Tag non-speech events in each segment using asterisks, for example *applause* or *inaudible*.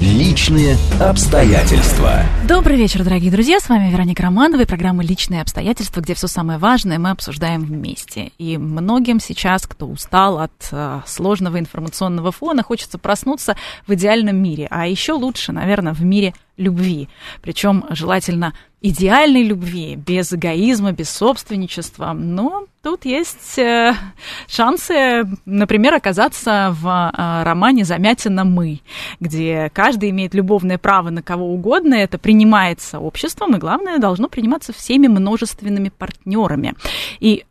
Личные обстоятельства. Добрый вечер, дорогие друзья. С вами Вероника Романова и программа «Личные обстоятельства», где все самое важное мы обсуждаем вместе. И многим сейчас, кто устал от э, сложного информационного фона, хочется проснуться в идеальном мире. А еще лучше, наверное, в мире любви. Причем желательно идеальной любви, без эгоизма, без собственничества. Но тут есть э, шансы, например, оказаться в э, романе «Замятина мы», где каждый имеет любовное право на кого угодно, это принимается обществом, и главное, должно приниматься всеми множественными партнерами. И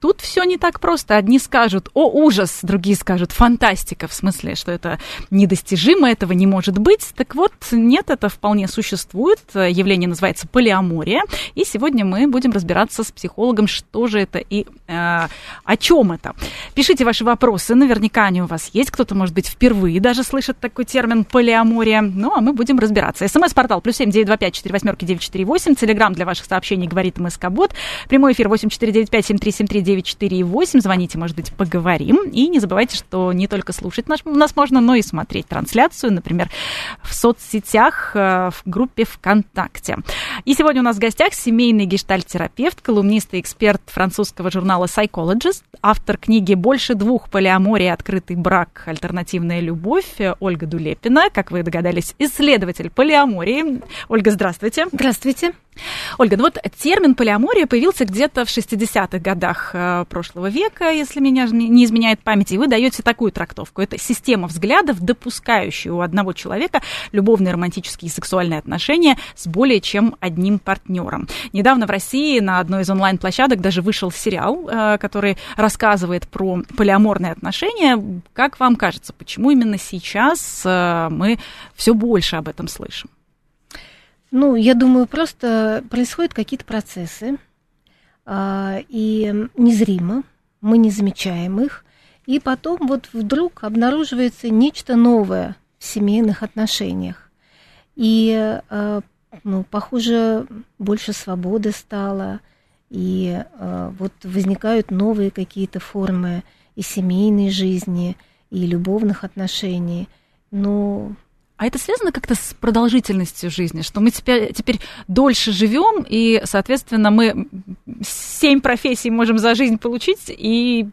Тут все не так просто. Одни скажут, о, ужас, другие скажут, фантастика, в смысле, что это недостижимо, этого не может быть. Так вот, нет, это вполне существует. Явление называется полиамория. И сегодня мы будем разбираться с психологом, что же это и э, о чем это. Пишите ваши вопросы, наверняка они у вас есть. Кто-то, может быть, впервые даже слышит такой термин полиамория. Ну, а мы будем разбираться. СМС-портал плюс семь девять два пять четыре восьмерки девять четыре восемь. Телеграмм для ваших сообщений говорит МСК-бот. Прямой эфир восемь четыре девять пять семь три семь три 94,8. Звоните, может быть, поговорим. И не забывайте, что не только слушать наш, нас можно, но и смотреть трансляцию, например, в соцсетях, э, в группе ВКонтакте. И сегодня у нас в гостях семейный гештальт-терапевт, колумнист и эксперт французского журнала Psychologist, автор книги «Больше двух полиаморий. Открытый брак. Альтернативная любовь» Ольга Дулепина. Как вы догадались, исследователь полиамории. Ольга, здравствуйте. Здравствуйте. Ольга, ну вот термин полиамория появился где-то в 60-х годах э, прошлого века, если меня не изменяет память, и вы даете такую трактовку. Это система взглядов, допускающая у одного человека любовные, романтические и сексуальные отношения с более чем одним партнером. Недавно в России на одной из онлайн-площадок даже вышел сериал, э, который рассказывает про полиаморные отношения. Как вам кажется, почему именно сейчас э, мы все больше об этом слышим? Ну, я думаю, просто происходят какие-то процессы, э, и незримо, мы не замечаем их, и потом вот вдруг обнаруживается нечто новое в семейных отношениях. И, э, ну, похоже, больше свободы стало, и э, вот возникают новые какие-то формы и семейной жизни, и любовных отношений. Ну, а это связано как-то с продолжительностью жизни, что мы теперь, теперь дольше живем, и, соответственно, мы семь профессий можем за жизнь получить, и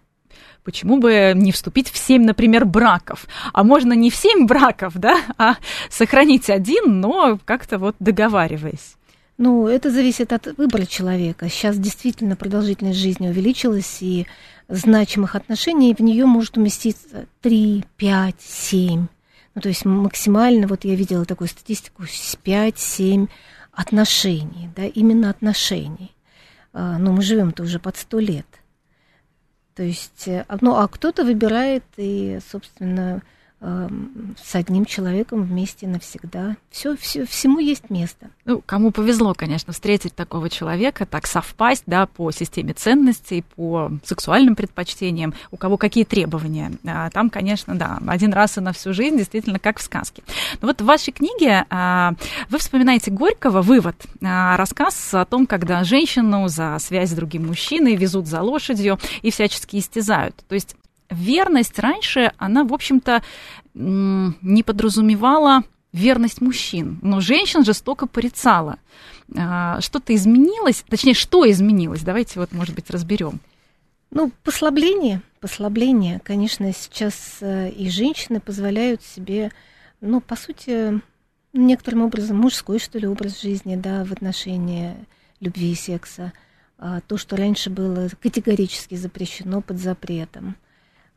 почему бы не вступить в семь, например, браков? А можно не в семь браков, да, а сохранить один, но как-то вот договариваясь. Ну, это зависит от выбора человека. Сейчас действительно продолжительность жизни увеличилась, и значимых отношений в нее может уместиться 3, 5, 7 ну, то есть максимально, вот я видела такую статистику, 5-7 отношений, да, именно отношений. А, но мы живем-то уже под сто лет. То есть, э, ну, а кто-то выбирает и, собственно, с одним человеком вместе навсегда. Все, все, всему есть место. Ну, кому повезло, конечно, встретить такого человека, так совпасть, да, по системе ценностей, по сексуальным предпочтениям, у кого какие требования. А там, конечно, да, один раз и на всю жизнь, действительно, как в сказке. Но вот в вашей книге а, вы вспоминаете Горького «Вывод», а, рассказ о том, когда женщину за связь с другим мужчиной везут за лошадью и всячески истязают. То есть верность раньше, она, в общем-то, не подразумевала верность мужчин, но женщин жестоко порицала. А, что-то изменилось, точнее, что изменилось? Давайте вот, может быть, разберем. Ну, послабление, послабление. Конечно, сейчас э, и женщины позволяют себе, ну, по сути, некоторым образом мужской, что ли, образ жизни, да, в отношении любви и секса. А, то, что раньше было категорически запрещено под запретом.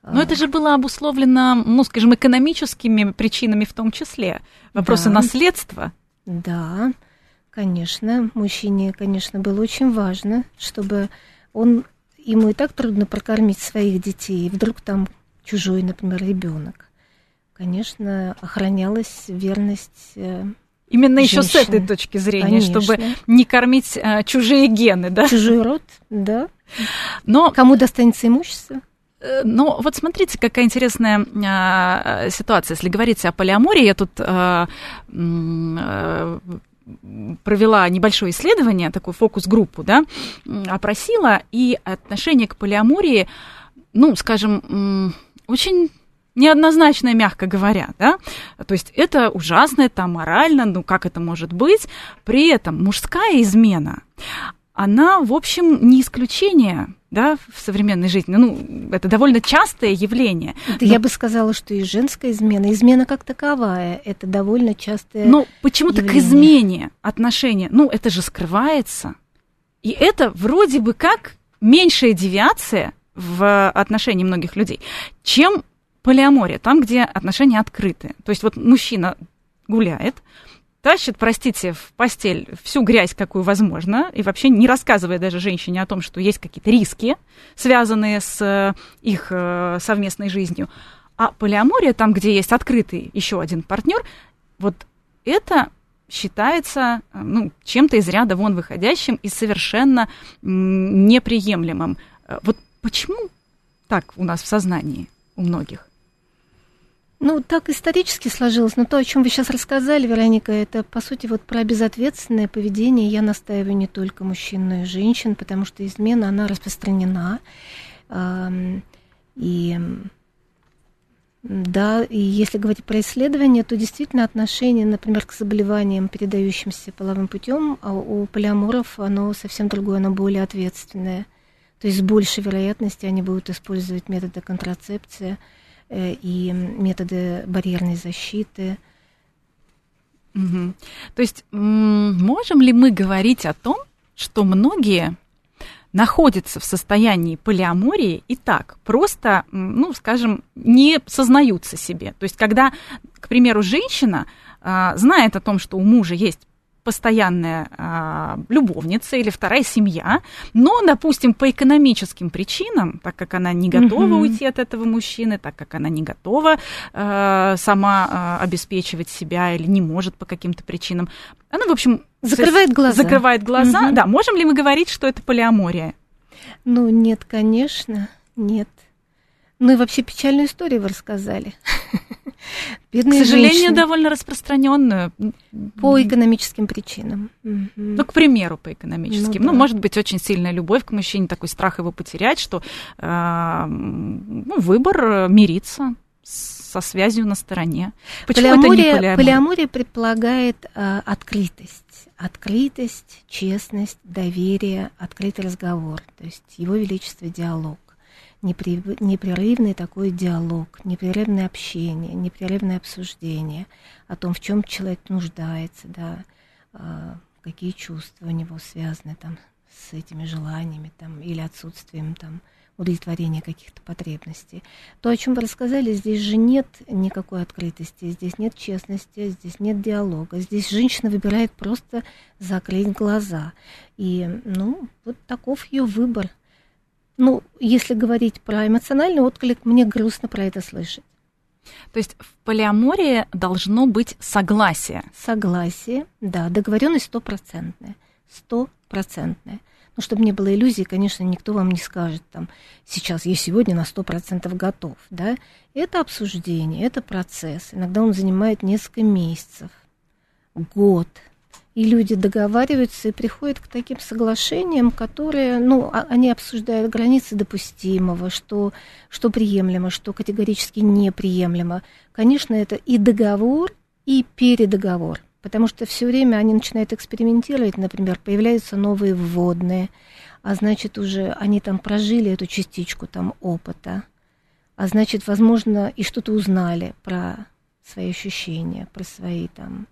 Но это же было обусловлено, ну, скажем, экономическими причинами в том числе. Вопросы да. наследства. Да, конечно. Мужчине, конечно, было очень важно, чтобы он ему и так трудно прокормить своих детей, и вдруг там чужой, например, ребенок. Конечно, охранялась верность э, Именно еще с этой точки зрения, Конечно. чтобы не кормить а, чужие гены, да? Чужой род, да. Но кому достанется имущество? Э, но вот смотрите, какая интересная а, ситуация. Если говорить о полиамории, я тут а, а, провела небольшое исследование, такую фокус-группу, да, опросила, и отношение к полиамории, ну, скажем, очень неоднозначное, мягко говоря, да, то есть это ужасно, это морально, ну как это может быть, при этом мужская измена, она, в общем, не исключение да, в современной жизни. Ну, это довольно частое явление. Да Но... Я бы сказала, что и женская измена, измена как таковая, это довольно частое Но почему-то к измене отношения, ну, это же скрывается. И это вроде бы как меньшая девиация в отношении многих людей, чем полиамория, там, где отношения открыты. То есть вот мужчина гуляет, тащит, простите, в постель всю грязь, какую возможно, и вообще не рассказывая даже женщине о том, что есть какие-то риски, связанные с э, их э, совместной жизнью. А полиамория, там, где есть открытый еще один партнер, вот это считается э, ну, чем-то из ряда вон выходящим и совершенно неприемлемым. Вот почему так у нас в сознании у многих? Ну, так исторически сложилось, но то, о чем вы сейчас рассказали, Вероника, это, по сути, вот про безответственное поведение. Я настаиваю не только мужчин, но и женщин, потому что измена, она распространена. И да, и если говорить про исследования, то действительно отношение, например, к заболеваниям, передающимся половым путем, а у полиаморов оно совсем другое, оно более ответственное. То есть с большей вероятностью они будут использовать методы контрацепции – и методы барьерной защиты. Угу. То есть можем ли мы говорить о том, что многие находятся в состоянии полиамории и так, просто, ну, скажем, не сознаются себе. То есть, когда, к примеру, женщина а, знает о том, что у мужа есть постоянная а, любовница или вторая семья, но, допустим, по экономическим причинам, так как она не готова угу. уйти от этого мужчины, так как она не готова а, сама а, обеспечивать себя или не может по каким-то причинам, она, в общем, закрывает глаза. Закрывает глаза. Угу. Да, можем ли мы говорить, что это полиамория? Ну, нет, конечно, нет. Ну и вообще печальную историю вы рассказали. *laughs* Бедные К сожалению, женщины. довольно распространенную. По экономическим причинам. Ну, к примеру, по экономическим. Ну, ну да. может быть, очень сильная любовь к мужчине, такой страх его потерять, что э, ну, выбор э, мириться со связью на стороне. Почему полиамория, это не полиамория? Полиамория предполагает э, открытость. Открытость, честность, доверие, открытый разговор. То есть его величество диалог непрерывный такой диалог, непрерывное общение, непрерывное обсуждение о том, в чем человек нуждается, да, а, какие чувства у него связаны там с этими желаниями там, или отсутствием там, удовлетворения каких-то потребностей. То, о чем вы рассказали, здесь же нет никакой открытости, здесь нет честности, здесь нет диалога. Здесь женщина выбирает просто закрыть глаза. И, ну, вот таков ее выбор. Ну, если говорить про эмоциональный отклик, мне грустно про это слышать. То есть в полиамории должно быть согласие. Согласие, да, договоренность стопроцентная. Стопроцентная. Ну, чтобы не было иллюзий, конечно, никто вам не скажет, там, сейчас я сегодня на сто процентов готов, да. Это обсуждение, это процесс. Иногда он занимает несколько месяцев, год, и люди договариваются и приходят к таким соглашениям, которые, ну, а, они обсуждают границы допустимого, что, что приемлемо, что категорически неприемлемо. Конечно, это и договор, и передоговор, потому что все время они начинают экспериментировать, например, появляются новые вводные, а значит, уже они там прожили эту частичку там опыта, а значит, возможно, и что-то узнали про свои ощущения, про свои там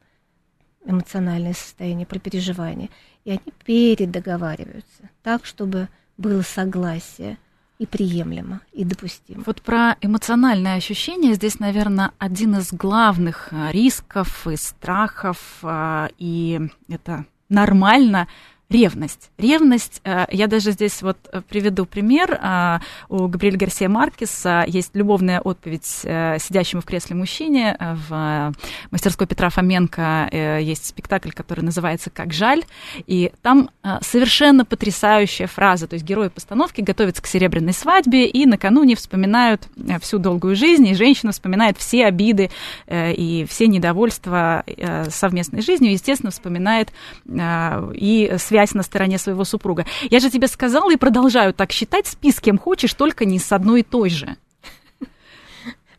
эмоциональное состояние, про переживания. И они передоговариваются так, чтобы было согласие и приемлемо, и допустимо. Вот про эмоциональное ощущение здесь, наверное, один из главных а, рисков и страхов, а, и это нормально, ревность. Ревность, э, я даже здесь вот э, приведу пример. Э, у Габриэля Гарсия Маркеса есть любовная отповедь сидящему в кресле мужчине. В мастерской Петра Фоменко есть спектакль, который называется «Как жаль». И там совершенно потрясающая фраза. То есть герои постановки готовятся к серебряной свадьбе и накануне вспоминают всю долгую жизнь, и женщина вспоминает все обиды и все недовольства совместной жизнью, естественно, вспоминает и связь связь на стороне своего супруга. Я же тебе сказала и продолжаю так считать, спи с кем хочешь, только не с одной и той же.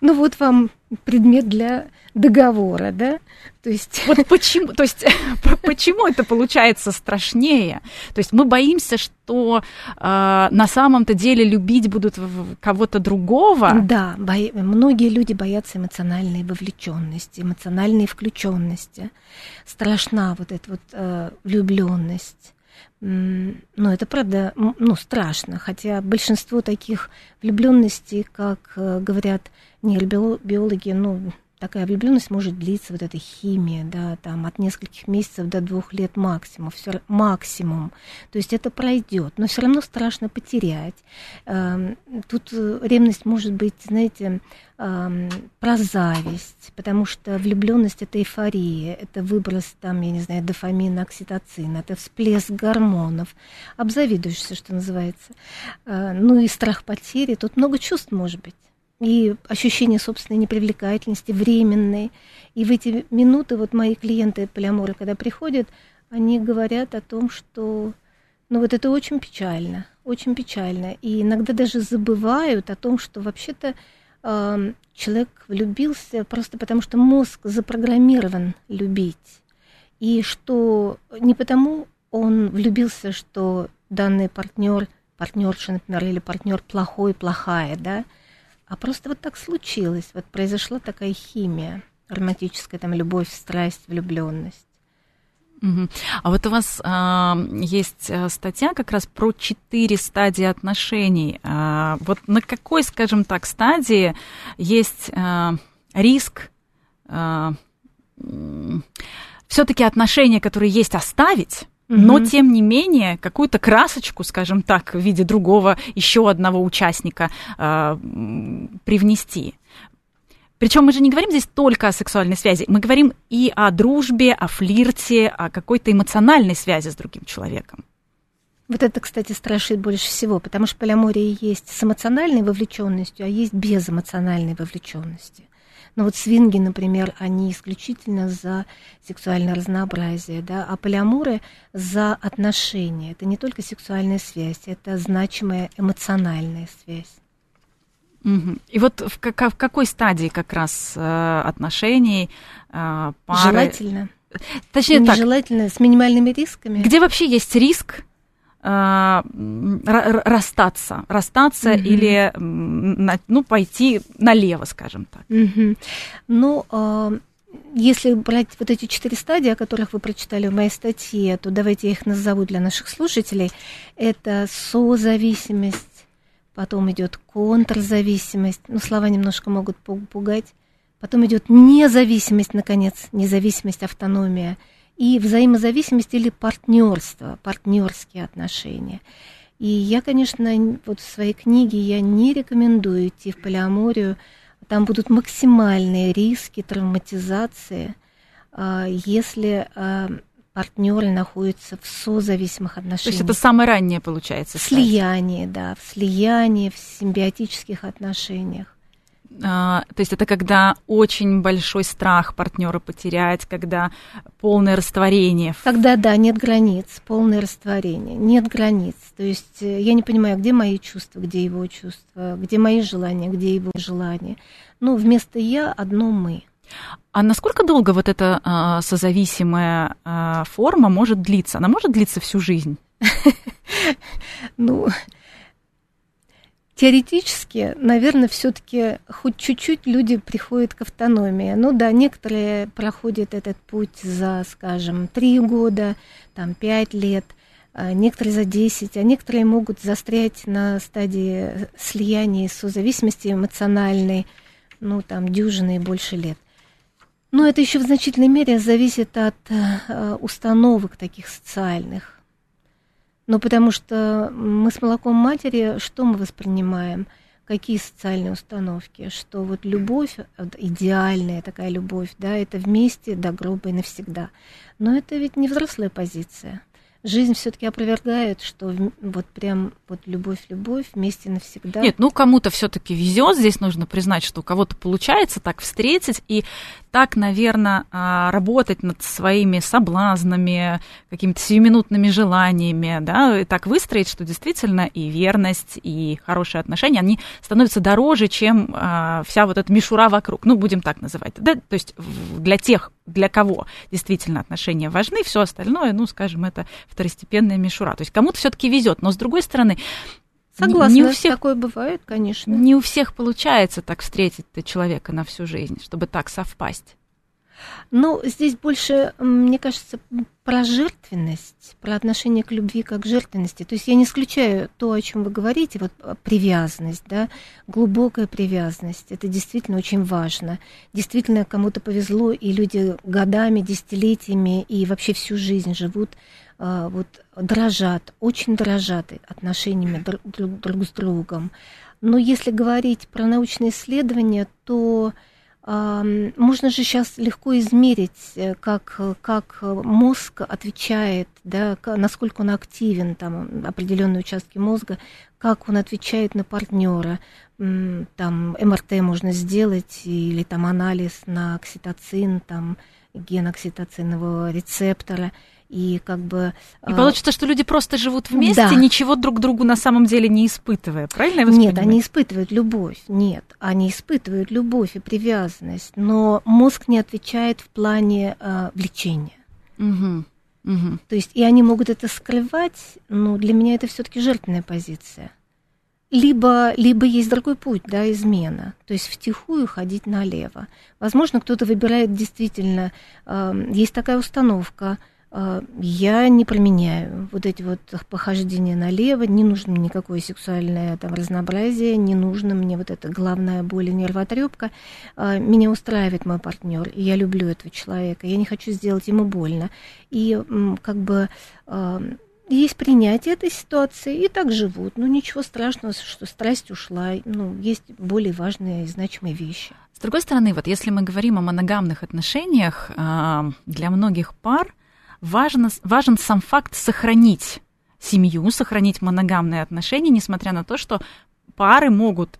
Ну вот вам предмет для договора, да? То есть... Вот почему, то есть, *laughs* почему это получается страшнее? То есть мы боимся, что э, на самом-то деле любить будут кого-то другого. Да, бо... многие люди боятся эмоциональной вовлеченности, эмоциональной включенности. Страшна вот эта вот э, влюбленность. Ну, это правда, ну, страшно, хотя большинство таких влюбленностей, как э, говорят нейробиологи, ну, такая влюбленность может длиться, вот эта химия, да, там от нескольких месяцев до двух лет максимум, все, максимум. То есть это пройдет, но все равно страшно потерять. Эм, тут э, ревность может быть, знаете, эм, про зависть, потому что влюбленность это эйфория, это выброс там, я не знаю, дофамина, окситоцина, это всплеск гормонов. Обзавидуешься, что называется. Э, ну и страх потери, тут много чувств может быть и ощущение собственной непривлекательности, временной. И в эти минуты вот мои клиенты полиаморы, когда приходят, они говорят о том, что ну вот это очень печально, очень печально. И иногда даже забывают о том, что вообще-то э, человек влюбился просто потому, что мозг запрограммирован любить. И что не потому он влюбился, что данный партнер, партнерша, например, или партнер плохой, плохая, да, а просто вот так случилось, вот произошла такая химия, романтическая там любовь, страсть, влюбленность. А вот у вас а, есть э, статья как раз про четыре стадии отношений. А, вот на какой, скажем так, стадии есть а, риск а, все-таки отношения, которые есть, оставить? Но тем не менее какую-то красочку, скажем так, в виде другого еще одного участника э, привнести. Причем мы же не говорим здесь только о сексуальной связи, мы говорим и о дружбе, о флирте, о какой-то эмоциональной связи с другим человеком. Вот это, кстати, страшит больше всего, потому что полиамория есть с эмоциональной вовлеченностью, а есть без эмоциональной вовлеченности. Но вот свинги, например, они исключительно за сексуальное разнообразие, да, а полиаморы за отношения. Это не только сексуальная связь, это значимая эмоциональная связь. Угу. И вот в, в какой стадии как раз э, отношений э, пары... Желательно. Точнее Нежелательно, так. с минимальными рисками. Где вообще есть риск расстаться, расстаться mm или ну, пойти налево, скажем так. mm Ну, э, если брать вот эти четыре стадии, о которых вы прочитали в моей статье, то давайте я их назову для наших слушателей. Это созависимость, потом идет контрзависимость, ну, слова немножко могут пугать, потом идет независимость, наконец, независимость, автономия – и взаимозависимость или партнерство, партнерские отношения. И я, конечно, вот в своей книге я не рекомендую идти в полиаморию. Там будут максимальные риски травматизации, а, если а, партнеры находятся в созависимых отношениях. То есть это самое раннее получается? Слияние, да, в слиянии, в симбиотических отношениях. А, то есть это когда очень большой страх партнера потерять, когда полное растворение. Когда, да, нет границ, полное растворение, нет границ. То есть э, я не понимаю, где мои чувства, где его чувства, где мои желания, где его желания. Ну, вместо я одно мы. А насколько долго вот эта а, созависимая а, форма может длиться? Она может длиться всю жизнь? *laughs* Ну, теоретически, наверное, все-таки хоть чуть-чуть люди приходят к автономии. Ну да, некоторые проходят этот путь за, скажем, три года, там, пять лет, а некоторые за 10, а некоторые могут застрять на стадии слияния созависимости эмоциональной, ну, там, дюжины и больше лет. Но это еще в значительной мере зависит от э, установок таких социальных. Ну, потому что мы с молоком матери, что мы воспринимаем? Какие социальные установки? Что вот любовь, идеальная такая любовь, да, это вместе до гроба и навсегда. Но это ведь не взрослая позиция жизнь все-таки опровергает, что вот прям вот любовь-любовь вместе навсегда. Нет, ну кому-то все-таки везет, здесь нужно признать, что у кого-то получается так встретить, и так, наверное, а, работать над своими соблазнами, какими-то сиюминутными желаниями, да, и так выстроить, что действительно и верность, и хорошие отношения, они становятся дороже, чем а, вся вот эта мишура вокруг, ну, будем так называть, да, то есть для тех, для кого действительно отношения важны, все остальное, ну, скажем, это второстепенная мишура. То есть кому-то все-таки везет, но с другой стороны, Согласна, не у всех, такое бывает, конечно. Не у всех получается так встретить человека на всю жизнь, чтобы так совпасть. Ну, здесь больше, мне кажется, про жертвенность, про отношение к любви как к жертвенности. То есть я не исключаю то, о чем вы говорите, вот а, привязанность, да, глубокая привязанность. Это действительно очень важно. Действительно, кому-то повезло, и люди годами, десятилетиями и вообще всю жизнь живут вот дрожат, очень дрожат отношениями друг, друг, друг с другом. Но если говорить про научные исследования, то можно же сейчас легко измерить, э, как, как мозг отвечает, да, насколько он активен, там определенные участки мозга, как он отвечает на партнера. Там МРТ можно сделать или там анализ на окситоцин, там ген окситоцинового рецептора и как бы... И получится, что люди просто живут вместе, да. ничего друг другу на самом деле не испытывая, правильно я вас Нет, они испытывают любовь, нет, они испытывают любовь и привязанность, но мозг не отвечает в плане э, влечения. Угу. Угу. То есть, и они могут это скрывать, но для меня это все-таки жертвенная позиция. Либо, либо есть другой путь, да, измена, то есть втихую ходить налево. Возможно, кто-то выбирает действительно, э, есть такая установка, я не применяю вот эти вот похождения налево, не нужно мне никакое сексуальное там разнообразие, не нужно мне вот эта главная боль и нервотрепка. А, меня устраивает мой партнер, и я люблю этого человека, я не хочу сделать ему больно. И как бы а, есть принятие этой ситуации, и так живут. Ну, ничего страшного, что страсть ушла. Ну, есть более важные и значимые вещи. С другой стороны, вот если мы говорим о моногамных отношениях, для многих пар важно, важен сам факт сохранить семью, сохранить моногамные отношения, несмотря на то, что пары могут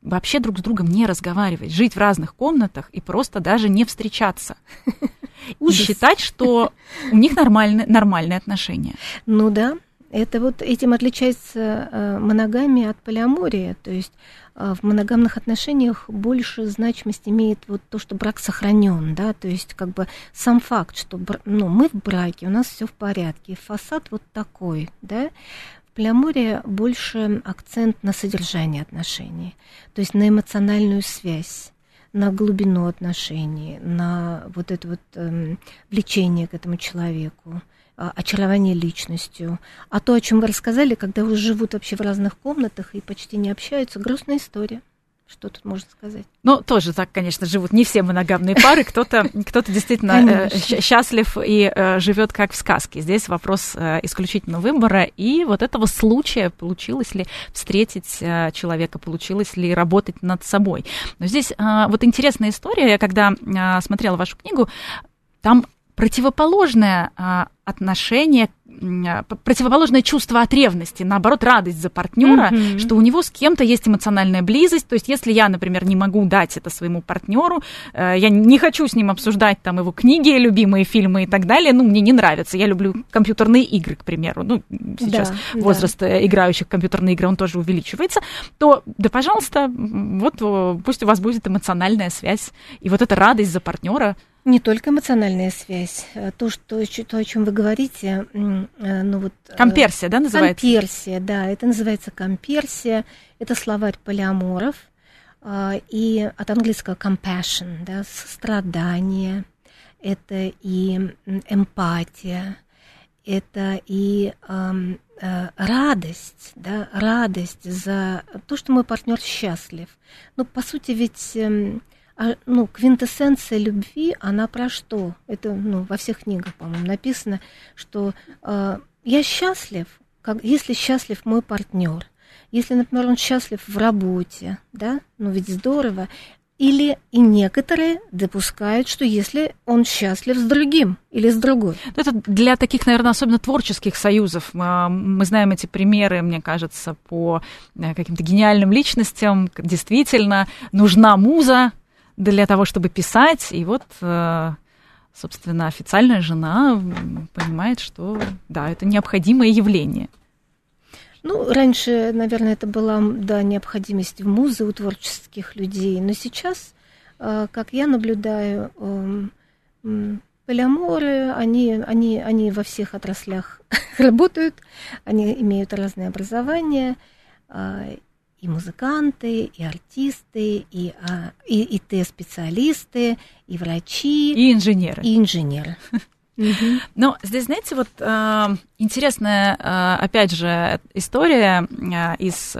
вообще друг с другом не разговаривать, жить в разных комнатах и просто даже не встречаться. *laughs* И считать, что у них нормальные, нормальные отношения. Ну да, это вот этим отличается э, моногамия от полиамории. То есть в моногамных отношениях больше значимость имеет вот то, что брак сохранен, да, то есть как бы сам факт, что ну, мы в браке, у нас все в порядке, фасад вот такой, да, в полиамории больше акцент на содержание отношений, то есть на эмоциональную связь на глубину отношений, на вот это вот эм, влечение к этому человеку. А, очарование личностью. А то, о чем вы рассказали, когда уже живут вообще в разных комнатах и почти не общаются, грустная история. Что тут можно сказать? Ну, тоже так, конечно, живут не все моногамные пары. Кто-то кто действительно э, счастлив и э, живет как в сказке. Здесь вопрос э, исключительно выбора и вот этого случая, получилось ли встретить э, человека, получилось ли работать над собой. Но здесь э, вот интересная история. Я когда э, смотрела вашу книгу, там противоположное а, отношение, а, противоположное чувство от ревности, наоборот, радость за партнера, mm-hmm. что у него с кем-то есть эмоциональная близость. То есть, если я, например, не могу дать это своему партнеру, э, я не хочу с ним обсуждать там его книги, любимые фильмы и так далее, ну, мне не нравится. Я люблю компьютерные игры, к примеру. Ну, сейчас да, возраст да. Э, играющих в компьютерные игры, он тоже увеличивается. То, да, пожалуйста, вот пусть у вас будет эмоциональная связь. И вот эта радость за партнера – не только эмоциональная связь, а то, что, то о чем вы говорите, э, ну вот... Э, комперсия, да, называется? Комперсия, да, это называется комперсия, это словарь полиаморов, а, и от английского compassion, да, сострадание, это и эмпатия, это и э, радость, да, радость за то, что мой партнер счастлив. Ну, по сути, ведь эм, а, ну, квинтэссенция любви, она про что? Это, ну, во всех книгах, по-моему, написано, что э, я счастлив, как, если счастлив мой партнер, если, например, он счастлив в работе, да, ну ведь здорово, или и некоторые допускают, что если он счастлив с другим или с другой. Ну, это для таких, наверное, особенно творческих союзов. Мы знаем эти примеры, мне кажется, по э, каким-то гениальным личностям. Действительно, нужна муза для того, чтобы писать. И вот, э, собственно, официальная жена понимает, что да, это необходимое явление. Ну, раньше, наверное, это была, да, необходимость в музы у творческих людей, но сейчас, э, как я наблюдаю, эм, полиаморы, они, они, они во всех отраслях *laughs* работают, они имеют разные образования, э, и музыканты, и артисты, и, а, и, и Т-специалисты, и врачи. И инженеры. И инженеры. *laughs* Но здесь, знаете, вот э, интересная, э, опять же, история э, из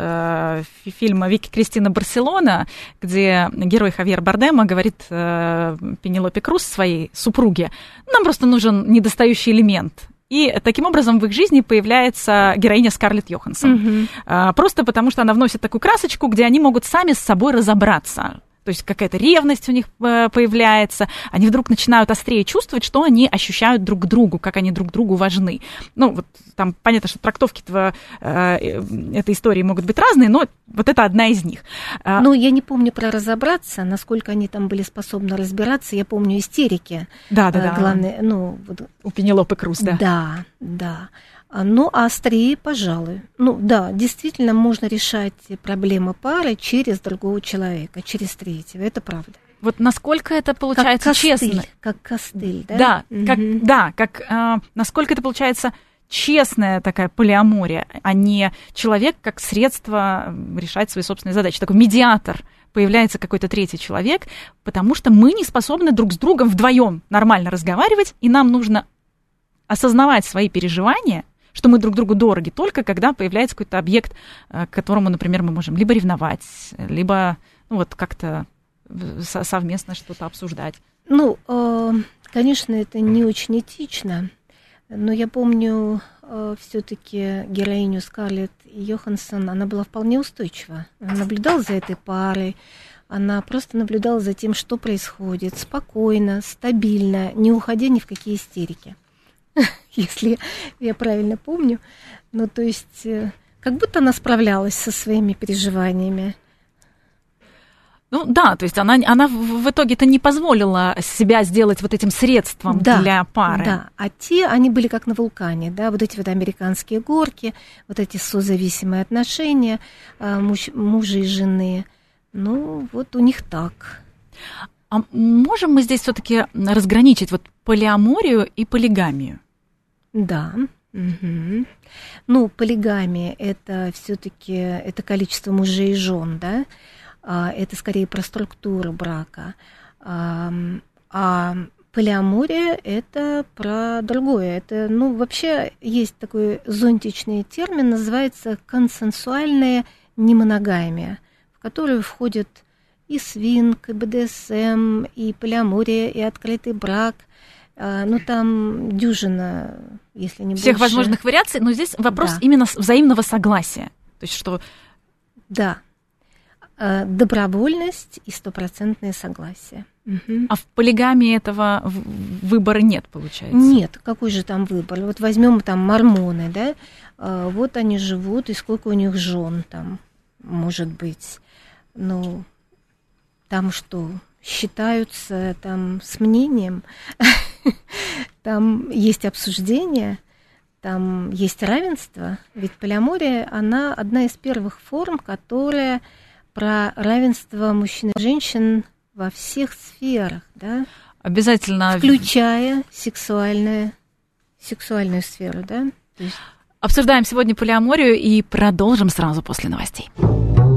фильма Вики Кристина Барселона, где герой Хавьер Бардема говорит э, Пенелопе Круз своей супруге, нам просто нужен недостающий элемент. И таким образом в их жизни появляется героиня Скарлетт Йоханссон. Mm-hmm. Просто потому, что она вносит такую красочку, где они могут сами с собой разобраться то есть какая-то ревность у них э, появляется, они вдруг начинают острее чувствовать, что они ощущают друг к другу, как они друг другу важны. Ну, вот там понятно, что трактовки этого, э, этой истории могут быть разные, но вот это одна из них. А ну, я не помню про разобраться, насколько они там были способны разбираться. Я помню истерики. Да, да, да. Главное, ну... У Пенелопы Круз, да. Да, да. А, ну, а острее, пожалуй. Ну, да, действительно можно решать проблемы пары через другого человека, через третьего, это правда. Вот насколько это получается как костыль, честно? Как костыль, да? Да, угу. как, да, как э, насколько это получается честная такая полиамория, а не человек как средство решать свои собственные задачи, такой медиатор появляется какой-то третий человек, потому что мы не способны друг с другом вдвоем нормально разговаривать, и нам нужно осознавать свои переживания что мы друг другу дороги, только когда появляется какой-то объект, э, к которому, например, мы можем либо ревновать, либо ну, вот как-то совместно что-то обсуждать. Ну, э, конечно, это не очень этично, но я помню э, все-таки героиню Скарлетт Йоханссон, она была вполне устойчива. Она наблюдала за этой парой, она просто наблюдала за тем, что происходит, спокойно, стабильно, не уходя ни в какие истерики. *laughs* если я правильно помню. Ну, то есть, э, как будто она справлялась со своими переживаниями. Ну да, то есть она, она в итоге-то не позволила себя сделать вот этим средством да, для пары. Да, а те, они были как на вулкане, да, вот эти вот американские горки, вот эти созависимые отношения а, муж, мужа и жены. Ну, вот у них так. А можем мы здесь все-таки разграничить вот полиаморию и полигамию? Да. Угу. Ну, полигамия это все-таки это количество мужей и жен, да? А, это скорее про структуру брака. А, полиамория это про другое. Это, ну, вообще есть такой зонтичный термин, называется консенсуальная немоногамия, в которую входит и свинг, и БДСМ, и полиамория, и открытый брак. А, ну, там дюжина, если не Всех больше. возможных вариаций, но здесь вопрос да. именно взаимного согласия. То есть что... Да. А, добровольность и стопроцентное согласие. Угу. А в полигамии этого выбора нет, получается? Нет, какой же там выбор? Вот возьмем там мормоны, да, а, вот они живут, и сколько у них жен там может быть. Ну, там что, считаются там с мнением, *laughs* там есть обсуждение, там есть равенство, ведь полиамория, она одна из первых форм, которая про равенство мужчин и женщин во всех сферах, да? Обязательно. Включая сексуальную, сексуальную сферу, да? есть... Обсуждаем сегодня полиаморию и продолжим сразу после новостей.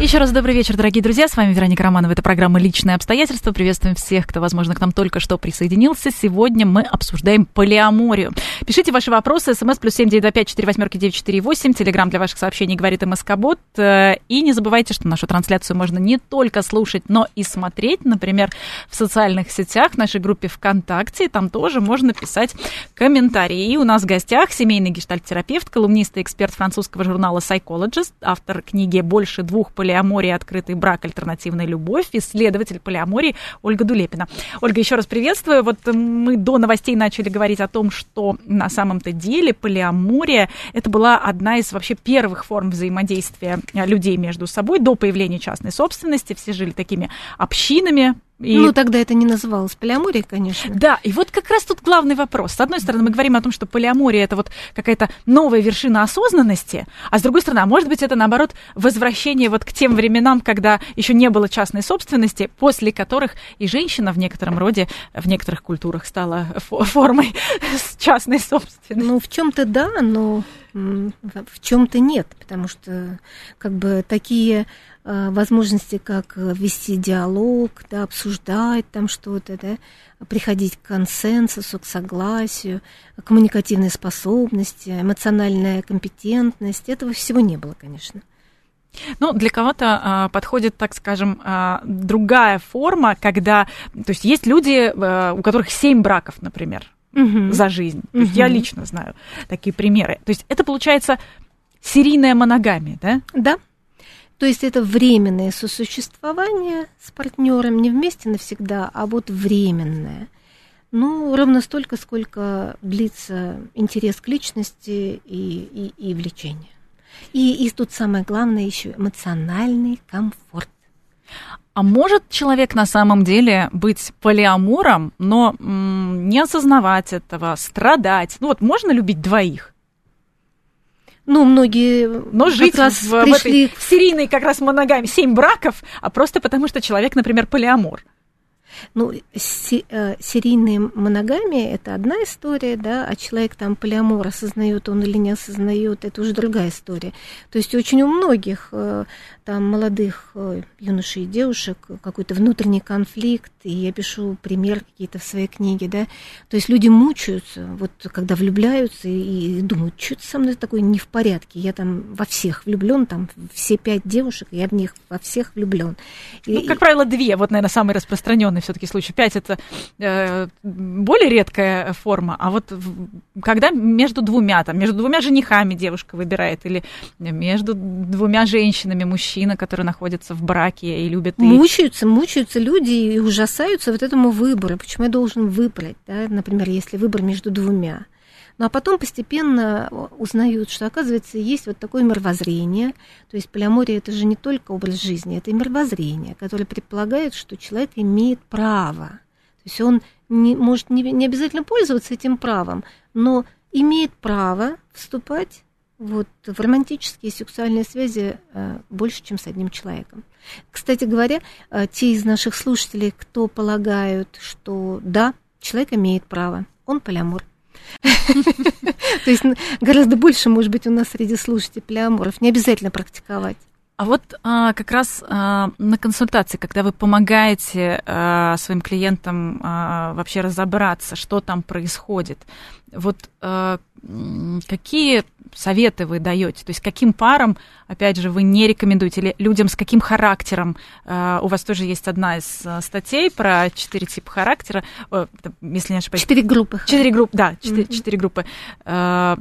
Еще раз добрый вечер, дорогие друзья. С вами Вероника Романова. Это программа «Личные обстоятельства». Приветствуем всех, кто, возможно, к нам только что присоединился. Сегодня мы обсуждаем полиаморию. Пишите ваши вопросы. СМС плюс семь девять пять четыре восьмерки девять четыре восемь. Телеграмм для ваших сообщений говорит МСК-бот. Э, и не забывайте, что нашу трансляцию можно не только слушать, но и смотреть. Например, в социальных сетях, в нашей группе ВКонтакте. Там тоже можно писать комментарии. И у нас в гостях семейный гештальт-терапевт, колумнист и эксперт французского журнала Psychologist, автор книги «Больше двух полиаморий. Открытый брак. Альтернативная любовь», исследователь полиамории Ольга Дулепина. Ольга, еще раз приветствую. Вот мы до новостей начали говорить о том, что на самом-то деле полиамория это была одна из вообще первых форм взаимодействия людей между собой до появления частной собственности. Все жили такими общинами, и... Ну, тогда это не называлось полиаморией, конечно. Да, и вот как раз тут главный вопрос. С одной стороны, мы говорим о том, что полиамория это вот какая-то новая вершина осознанности, а с другой стороны, а может быть, это наоборот возвращение вот к тем временам, когда еще не было частной собственности, после которых и женщина в некотором роде, в некоторых культурах стала формой частной собственности. Ну, в чем-то да, но в чем-то нет, потому что как бы такие возможности, как э, вести диалог, да, обсуждать там что-то, да, приходить к консенсусу, к согласию, коммуникативные способности, эмоциональная компетентность. Этого всего не было, конечно. Ну, для кого-то а, подходит, так скажем, а, другая форма, когда, то есть есть люди, а, у которых семь браков, например, угу. за жизнь. То есть угу. я лично знаю такие примеры. То есть это получается серийная моногамия, да? Да, то есть это временное сосуществование с партнером, не вместе навсегда, а вот временное. Ну, ровно столько, сколько длится интерес к личности и, и, и влечение. И, и тут самое главное еще эмоциональный комфорт. А может человек на самом деле быть полиамором, но м- не осознавать этого, страдать? Ну вот можно любить двоих? Ну, многие Но жить раз в, пришли... в этой серийной как раз моногаме семь браков, а просто потому, что человек, например, полиамор. Ну, э, серийные моногамия – это одна история, да, а человек там полиамор осознает он или не осознает, это уже другая история. То есть очень у многих э, там молодых э, юношей и девушек какой-то внутренний конфликт, и я пишу пример какие-то в своей книге, да, то есть люди мучаются, вот когда влюбляются и, и думают, что это со мной такое не в порядке, я там во всех влюблен, там все пять девушек, я в них во всех влюблен. Ну, как правило, две, вот, наверное, самый распространенный все-таки случай. Пять это э, более редкая форма, а вот когда между двумя, там, между двумя женихами девушка выбирает, или между двумя женщинами мужчина, который находится в браке и любит... Мучаются, мучаются люди и ужасаются вот этому выбору. Почему я должен выбрать, да? например, если выбор между двумя. Ну а потом постепенно узнают, что, оказывается, есть вот такое мировоззрение. То есть полиамория это же не только образ жизни, это и мировоззрение, которое предполагает, что человек имеет право. То есть он не, может не, не обязательно пользоваться этим правом, но имеет право вступать вот, в романтические сексуальные связи э, больше, чем с одним человеком. Кстати говоря, э, те из наших слушателей, кто полагают, что да, человек имеет право, он полиамор, *laughs* то есть гораздо больше, может быть, у нас среди слушателей полиаморов. Не обязательно практиковать. А вот а, как раз а, на консультации, когда вы помогаете а, своим клиентам а, вообще разобраться, что там происходит, вот а, какие советы вы даете? То есть каким парам, опять же, вы не рекомендуете? Или людям с каким характером? А, у вас тоже есть одна из а, статей про четыре типа характера, если не ошибаюсь. Четыре группы. Четыре группы, да, четыре, mm-hmm. группы. А,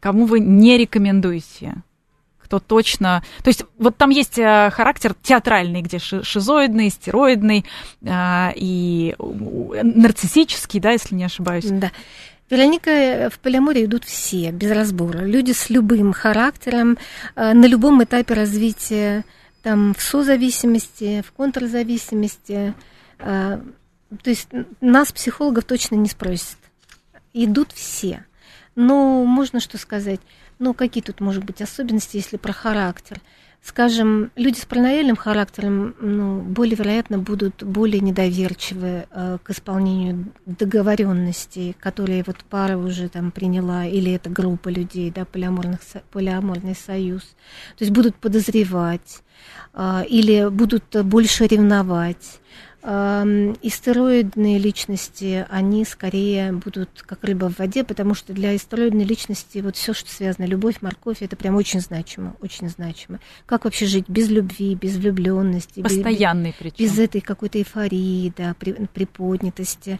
кому вы не рекомендуете? кто точно... То есть вот там есть э, характер театральный, где шизоидный, стероидный э, и нарциссический, да, если не ошибаюсь. Да. Вероника, э, в полиаморе идут все, без разбора. Люди с любым характером, на любом этапе развития, там, в созависимости, в контрзависимости. То есть нас, психологов, точно не спросят. Идут все. Но можно что сказать? Ну, какие тут, может быть, особенности, если про характер? Скажем, люди с параноидальным характером, ну, более вероятно, будут более недоверчивы э, к исполнению договоренностей, которые вот пара уже там приняла, или это группа людей, да, полиаморных, полиаморный союз. То есть будут подозревать, э, или будут больше ревновать, Истероидные личности, они скорее будут как рыба в воде, потому что для истероидной личности вот все, что связано, любовь, морковь, это прям очень значимо, очень значимо. Как вообще жить без любви, без влюбленности, Постоянный без, причем. без этой какой-то эйфории, да, приподнятости.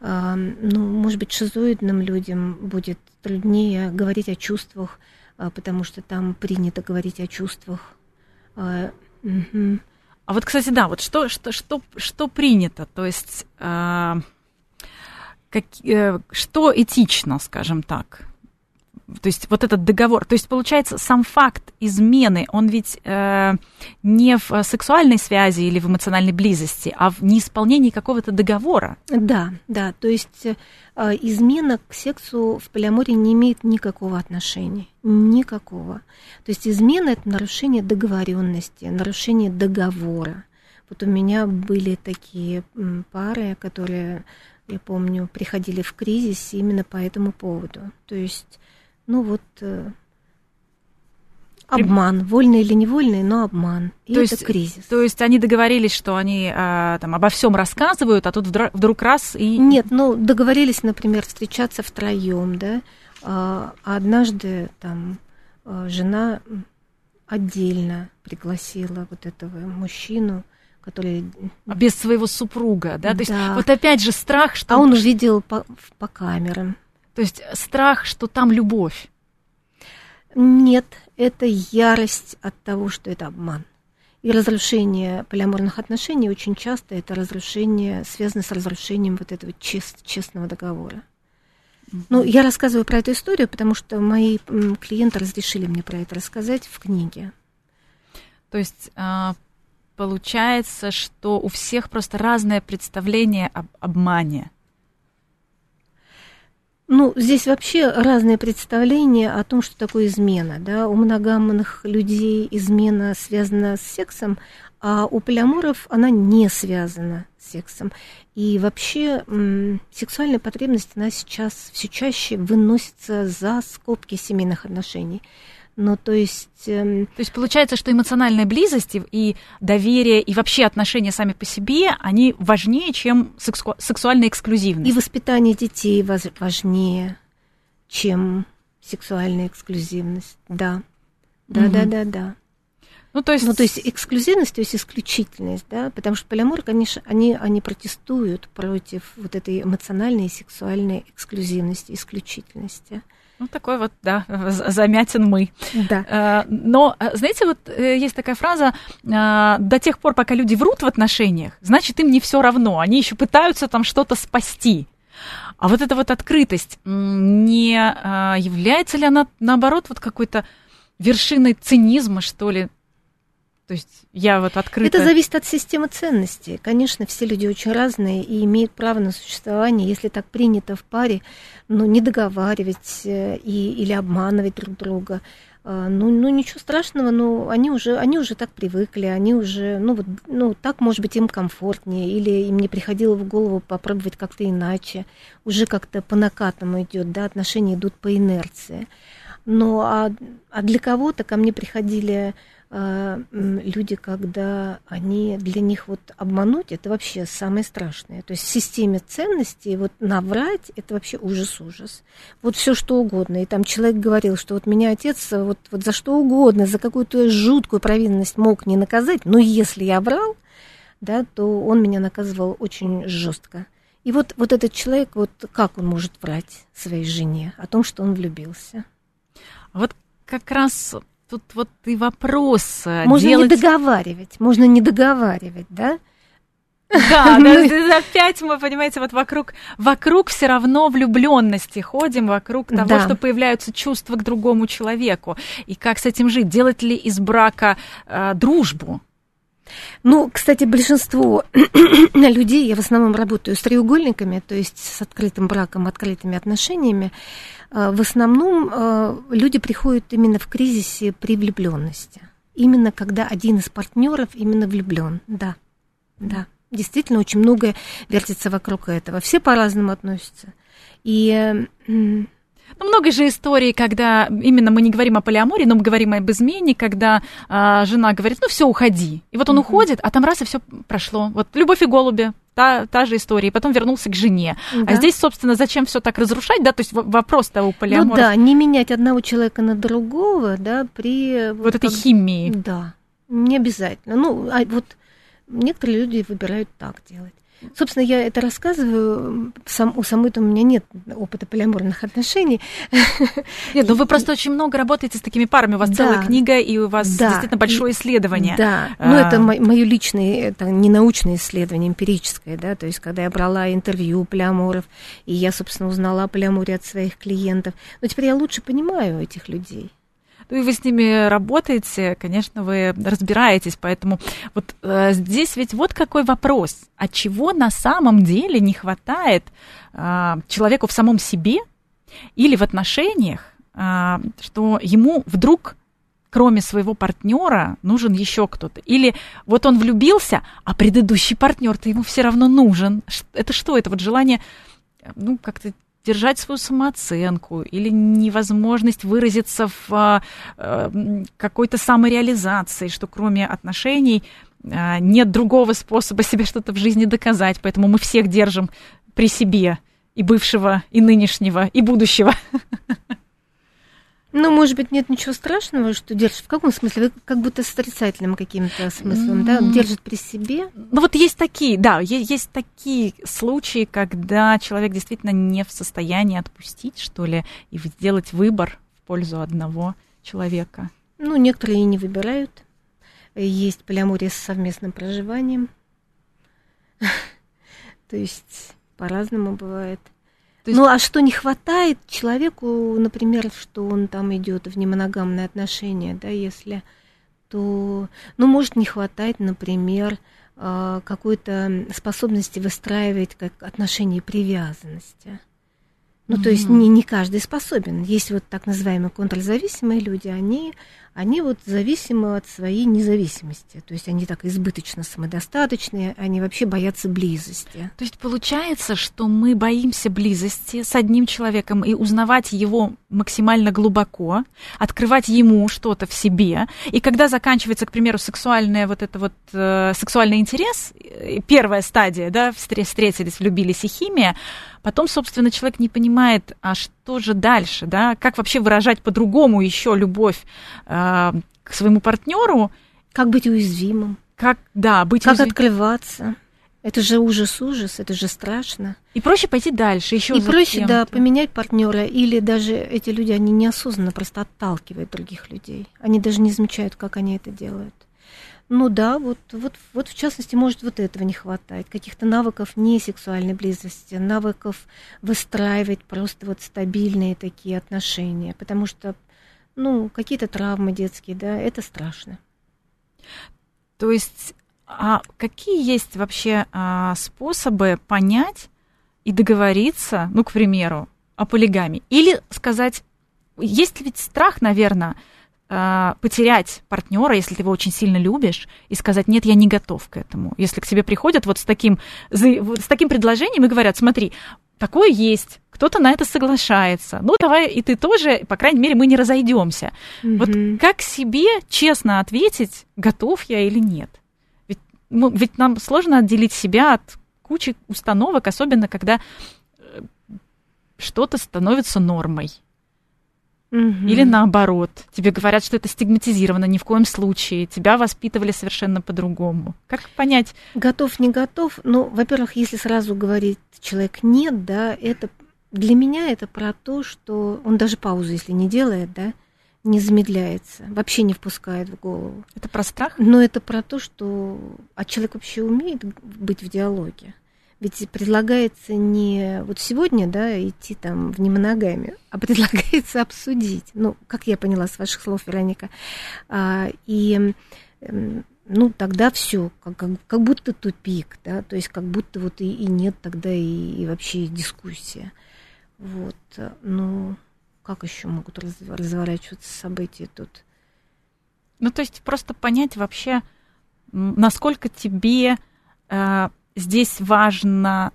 Ну, может быть, шизоидным людям будет труднее говорить о чувствах, а, потому что там принято говорить о чувствах. Угу. А вот, кстати, да, вот что, что, что, что принято, то есть э, как, э, что этично, скажем так? То есть вот этот договор, то есть получается сам факт измены, он ведь э, не в сексуальной связи или в эмоциональной близости, а в неисполнении какого-то договора. Да, да, то есть э, измена к сексу в полиамории не имеет никакого отношения, никакого. То есть измена это нарушение договоренности, нарушение договора. Вот у меня были такие пары, которые, я помню, приходили в кризис именно по этому поводу. То есть ну вот э, обман, вольный или невольный, но обман. И то это есть, кризис. То есть они договорились, что они а, там обо всем рассказывают, а тут вдруг раз и. Нет, ну договорились, например, встречаться втроем, да. А, а однажды там а, жена отдельно пригласила вот этого мужчину, который... Без своего супруга, да? То есть вот опять же страх, что... А он увидел по, по камерам. То есть страх, что там любовь. Нет, это ярость от того, что это обман. И разрушение полиаморных отношений очень часто это разрушение, связано с разрушением вот этого чест, честного договора. Ну, я рассказываю про эту историю, потому что мои клиенты разрешили мне про это рассказать в книге. То есть а, получается, что у всех просто разное представление об обмане. Ну, здесь вообще разные представления о том, что такое измена. Да? У моногамных людей измена связана с сексом, а у полиаморов она не связана с сексом. И вообще сексуальная потребность, она сейчас все чаще выносится за скобки семейных отношений. Ну, то есть... Эм... То есть получается, что эмоциональная близость и доверие, и вообще отношения сами по себе, они важнее, чем сексу... сексуальная эксклюзивность. И воспитание детей важнее, чем сексуальная эксклюзивность, да. Да, угу. да, да, да. Ну, то есть... Ну, то есть эксклюзивность, то есть исключительность, да, потому что полиамор, конечно, они, они протестуют против вот этой эмоциональной и сексуальной эксклюзивности, исключительности. Ну, такой вот, да, замятин мы. Да. Э, но, э, знаете, вот э, есть такая фраза, до тех пор, пока люди врут в отношениях, значит, им не все равно, они еще пытаются там что-то спасти. А вот эта вот открытость, не является ли она, наоборот, вот какой-то вершиной цинизма, что ли, то есть я вот открыта... Это зависит от системы ценностей. Конечно, все люди очень разные и имеют право на существование, если так принято в паре, ну, не договаривать э, и, или обманывать друг друга. А, ну, ну, ничего страшного, но они уже, они уже так привыкли, они уже, ну, вот, ну, так, может быть, им комфортнее, или им не приходило в голову попробовать как-то иначе, уже как-то по накатам идет, да, отношения идут по инерции. Но а, а для кого-то ко мне приходили люди, когда они для них вот обмануть, это вообще самое страшное. То есть в системе ценностей вот наврать, это вообще ужас-ужас. Вот все что угодно. И там человек говорил, что вот меня отец вот, вот за что угодно, за какую-то жуткую провинность мог не наказать, но если я врал, да, то он меня наказывал очень жестко. И вот, вот этот человек, вот как он может врать своей жене о том, что он влюбился? Вот как раз тут вот и вопрос. Э, можно делать... не договаривать, можно не договаривать, да? Да, *laughs* да, опять мы, понимаете, вот вокруг, вокруг все равно влюбленности ходим, вокруг того, да. что появляются чувства к другому человеку. И как с этим жить? Делать ли из брака э, дружбу? Ну, кстати, большинство *clears throat* людей, я в основном работаю с треугольниками, то есть с открытым браком, открытыми отношениями, э, в основном э, люди приходят именно в кризисе при влюбленности. Именно когда один из партнеров именно влюблен, да, да. Действительно, очень многое вертится вокруг этого. Все по-разному относятся. И Ну, много же историй, когда именно мы не говорим о полиаморе, но мы говорим об измене, когда а, жена говорит, ну все, уходи. И вот он mm-hmm. уходит, а там раз и все прошло. Вот любовь и голуби, та, та же история, и потом вернулся к жене. А да. А здесь, собственно, зачем все так разрушать, да, то есть вопрос того полиамора. Ну да, не менять одного человека на другого, да, при... Вот, вот этой как... химии. Да, не обязательно. Ну, а вот некоторые люди выбирают так делать. Собственно, я это рассказываю, сам, у самой-то у меня нет опыта полиаморных отношений. *laughs* Нет, ну вы просто очень много работаете с такими парами, у вас да, целая книга, и у вас да, действительно большое исследование. Да, а... ну это мое личное, это не научное исследование, эмпирическое, да, то есть когда я брала интервью у полиаморов, и я, собственно, узнала о полиаморе от своих клиентов, но теперь я лучше понимаю этих людей. Ну и вы с ними работаете, конечно, вы разбираетесь, поэтому вот э, здесь ведь вот какой вопрос, от чего на самом деле не хватает э, человеку в самом себе или в отношениях, э, что ему вдруг кроме своего партнера нужен еще кто-то. Или вот он влюбился, а предыдущий партнер-то ему все равно нужен. Это что? Это вот желание ну, как-то держать свою самооценку или невозможность выразиться в э, какой-то самореализации, что кроме отношений э, нет другого способа себе что-то в жизни доказать, поэтому мы всех держим при себе и бывшего, и нынешнего, и будущего. *laughs* Ну, может быть, нет ничего страшного, что держит. В каком смысле? Вы как будто с отрицательным каким-то смыслом, да? Держит при себе? Ну, вот есть такие, да, есть, есть такие случаи, когда человек действительно не в состоянии отпустить, что ли, и сделать выбор в пользу одного человека. Ну, некоторые и не выбирают. Есть полиамория с совместным проживанием. *laughs* То есть по-разному бывает. Есть... Ну а что не хватает человеку, например, что он там идет в немоногамные отношения, да, если, то, ну, может не хватать, например, а, какой-то способности выстраивать как отношения привязанности. Ну, mm-hmm. то есть не, не каждый способен. Есть вот так называемые контрзависимые люди, они они вот зависимы от своей независимости. То есть они так избыточно самодостаточные, они вообще боятся близости. То есть получается, что мы боимся близости с одним человеком и узнавать его максимально глубоко, открывать ему что-то в себе. И когда заканчивается, к примеру, сексуальная вот это вот э, сексуальный интерес, э, первая стадия, да, встретились, влюбились и химия, потом, собственно, человек не понимает, а что же дальше, да, как вообще выражать по-другому еще любовь э, к своему партнеру. Как быть уязвимым. Как, да, быть Как уязвим... открываться. Это же ужас-ужас, это же страшно. И проще пойти дальше, еще И проще, да, поменять партнера, или даже эти люди, они неосознанно просто отталкивают других людей. Они даже не замечают, как они это делают. Ну да, вот, вот, вот в частности, может, вот этого не хватает. Каких-то навыков не сексуальной близости, навыков выстраивать просто вот стабильные такие отношения. Потому что ну, какие-то травмы детские, да, это страшно. То есть, а какие есть вообще а, способы понять и договориться, ну, к примеру, о полигамии? Или сказать, есть ведь страх, наверное, а, потерять партнера, если ты его очень сильно любишь, и сказать, нет, я не готов к этому. Если к тебе приходят вот с таким, с таким предложением и говорят, смотри, такое есть, кто-то на это соглашается. Ну, давай и ты тоже, по крайней мере, мы не разойдемся. Mm-hmm. Вот как себе честно ответить, готов я или нет? Ведь, ну, ведь нам сложно отделить себя от кучи установок, особенно когда э, что-то становится нормой. Mm-hmm. Или наоборот, тебе говорят, что это стигматизировано, ни в коем случае, тебя воспитывали совершенно по-другому. Как понять? Готов, не готов. Ну, во-первых, если сразу говорит человек нет, да, это для меня это про то, что он даже паузу, если не делает, да, не замедляется, вообще не впускает в голову. Это про страх? Но это про то, что а человек вообще умеет быть в диалоге. Ведь предлагается не вот сегодня, да, идти там в немоногамию, а предлагается обсудить. Ну, как я поняла с ваших слов, Вероника. А, и ну, тогда все, как, как, как будто тупик, да, то есть как будто вот и, и нет тогда и, и вообще дискуссия. Вот, ну, как еще могут разворачиваться события тут? Ну, то есть просто понять вообще, насколько тебе э, здесь важно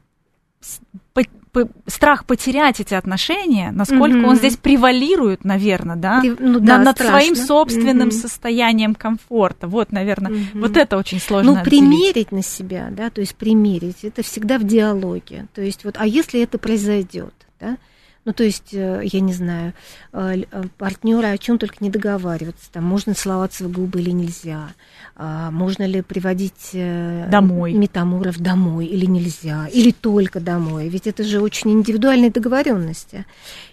страх потерять эти отношения, насколько угу. он здесь превалирует, наверное, да, При, ну, да над страшно. своим собственным угу. состоянием комфорта. Вот, наверное, угу. вот это очень сложно. Ну, отделить. примерить на себя, да, то есть примерить, это всегда в диалоге. То есть вот, а если это произойдет, да, ну, то есть, э, я не знаю, э, э, партнеры о чем только не договариваются. Там можно целоваться в губы или нельзя. А, можно ли приводить домой. метаморов домой или нельзя, или только домой. Ведь это же очень индивидуальные договоренности.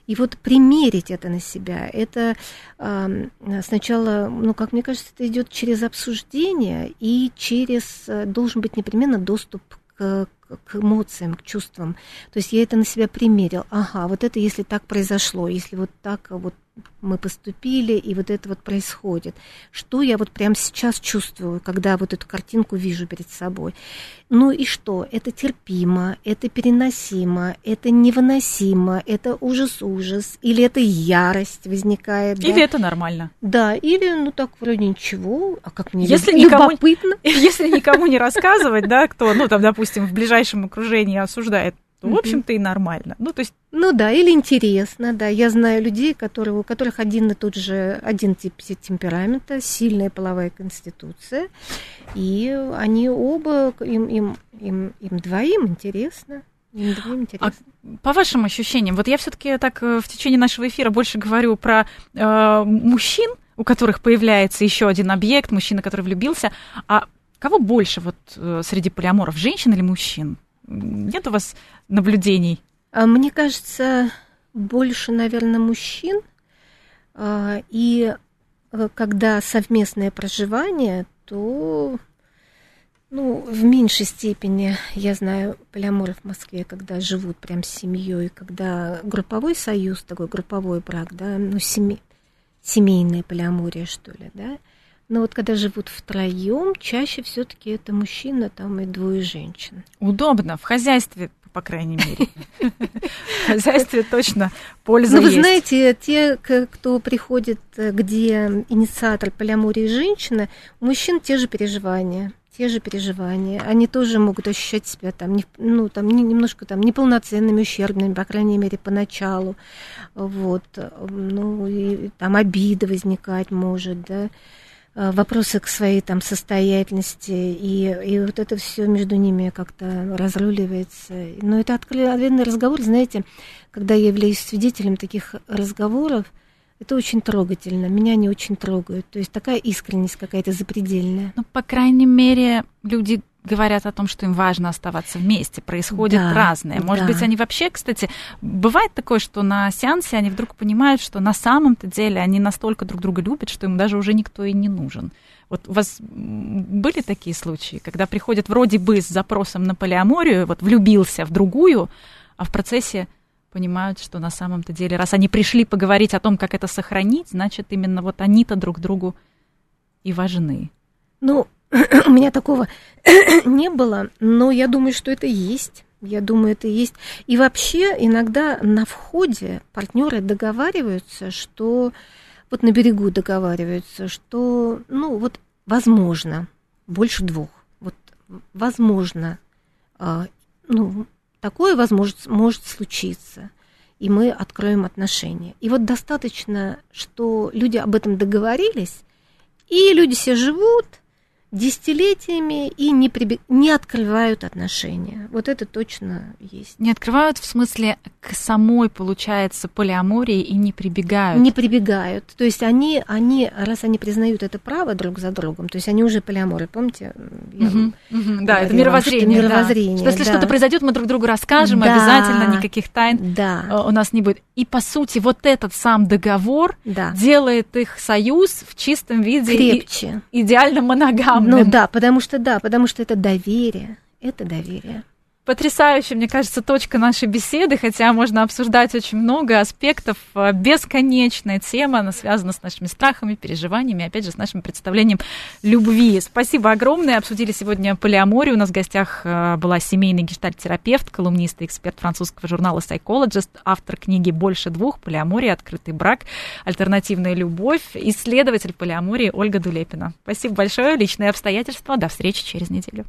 И вот примерить это на себя, это сначала, ну, как мне кажется, это идет через обсуждение и через, должен быть непременно доступ к, к эмоциям, к чувствам. То есть я это на себя примерил. Ага, вот это если так произошло, если вот так вот мы поступили, и вот это вот происходит. Что я вот прямо сейчас чувствую, когда вот эту картинку вижу перед собой? Ну и что? Это терпимо, это переносимо, это невыносимо, это ужас-ужас, или это ярость возникает. Или да? это нормально. Да, или ну так вроде ничего, а как мне если никому, любопытно. *laughs* Если никому не рассказывать, да, кто, ну там, допустим, в ближайшем окружении осуждает то, в общем-то, и нормально. Ну, то есть... Ну да, или интересно, да. Я знаю людей, которые, у которых один и тот же, один тип темперамента, сильная половая конституция, и они оба, им, им, им, им двоим интересно. Им двоим интересно. А по вашим ощущениям, вот я все-таки так э, в течение нашего эфира больше говорю про э, мужчин, у которых появляется еще один объект, мужчина, который влюбился, а кого больше вот э, среди полиаморов, женщин или мужчин? Нет у вас наблюдений? А, мне кажется, больше, наверное, мужчин. А, и э, когда совместное проживание, то ну, в меньшей степени, я знаю полиаморы в Москве, когда живут прям с семьей, когда групповой союз, такой групповой брак, да, ну, семи, семейное полиамория, что ли, да, но вот когда живут втроем, чаще все-таки это мужчина, там и двое женщин. Удобно, в хозяйстве, по крайней мере. В хозяйстве точно польза. Ну, вы знаете, те, кто приходит, э, где инициатор полиамории женщина, у мужчин те же переживания те же переживания. Они тоже могут ощущать себя там, не, ну, там не, немножко там неполноценными, ущербными, по крайней мере, поначалу. Вот. Ну, и там обида возникать может, да. Э, вопросы к своей там состоятельности, и, и вот это все между ними как-то разруливается. Но это откровенный разговор, знаете, когда я являюсь свидетелем таких разговоров, это очень трогательно. Меня они очень трогают. То есть такая искренность какая-то запредельная. Ну, по крайней мере, люди говорят о том, что им важно оставаться вместе, происходит да, разное. Может да. быть, они вообще, кстати, бывает такое, что на сеансе они вдруг понимают, что на самом-то деле они настолько друг друга любят, что им даже уже никто и не нужен. Вот у вас были такие случаи, когда приходят вроде бы с запросом на полиаморию, вот влюбился в другую, а в процессе понимают, что на самом-то деле, раз они пришли поговорить о том, как это сохранить, значит, именно вот они-то друг другу и важны. Ну, *clears throat* у меня такого *clears throat* не было, но я думаю, что это есть. Я думаю, это есть. И вообще иногда на входе партнеры договариваются, что вот на берегу договариваются, что, ну, вот возможно, больше двух. Вот возможно, а, ну, такое возможно, может случиться, и мы откроем отношения. И вот достаточно, что люди об этом договорились, и люди все живут – десятилетиями и не, прибег... не открывают отношения. Вот это точно есть. Не открывают в смысле к самой, получается, полиамории и не прибегают. Не прибегают. То есть они, они, раз они признают это право друг за другом, то есть они уже полиаморы, помните? Угу, угу, да, это мировоззрение. Вам, мировоззрение. Да. Что если да. что-то произойдет, мы друг другу расскажем, да, обязательно никаких тайн да. Э, у нас не будет. И по сути вот этот сам договор да. делает их союз в чистом виде крепче, и, идеально моногамным ну да, потому что да, потому что это доверие, это доверие. Потрясающая, мне кажется, точка нашей беседы, хотя можно обсуждать очень много аспектов. Э, бесконечная тема, она связана с нашими страхами, переживаниями, опять же, с нашим представлением любви. Спасибо огромное. Обсудили сегодня полиаморию. У нас в гостях э, была семейный гештальт-терапевт, колумнист и эксперт французского журнала Psychologist, автор книги «Больше двух. Полиамория. Открытый брак. Альтернативная любовь», исследователь полиамории Ольга Дулепина. Спасибо большое. Личные обстоятельства. До встречи через неделю.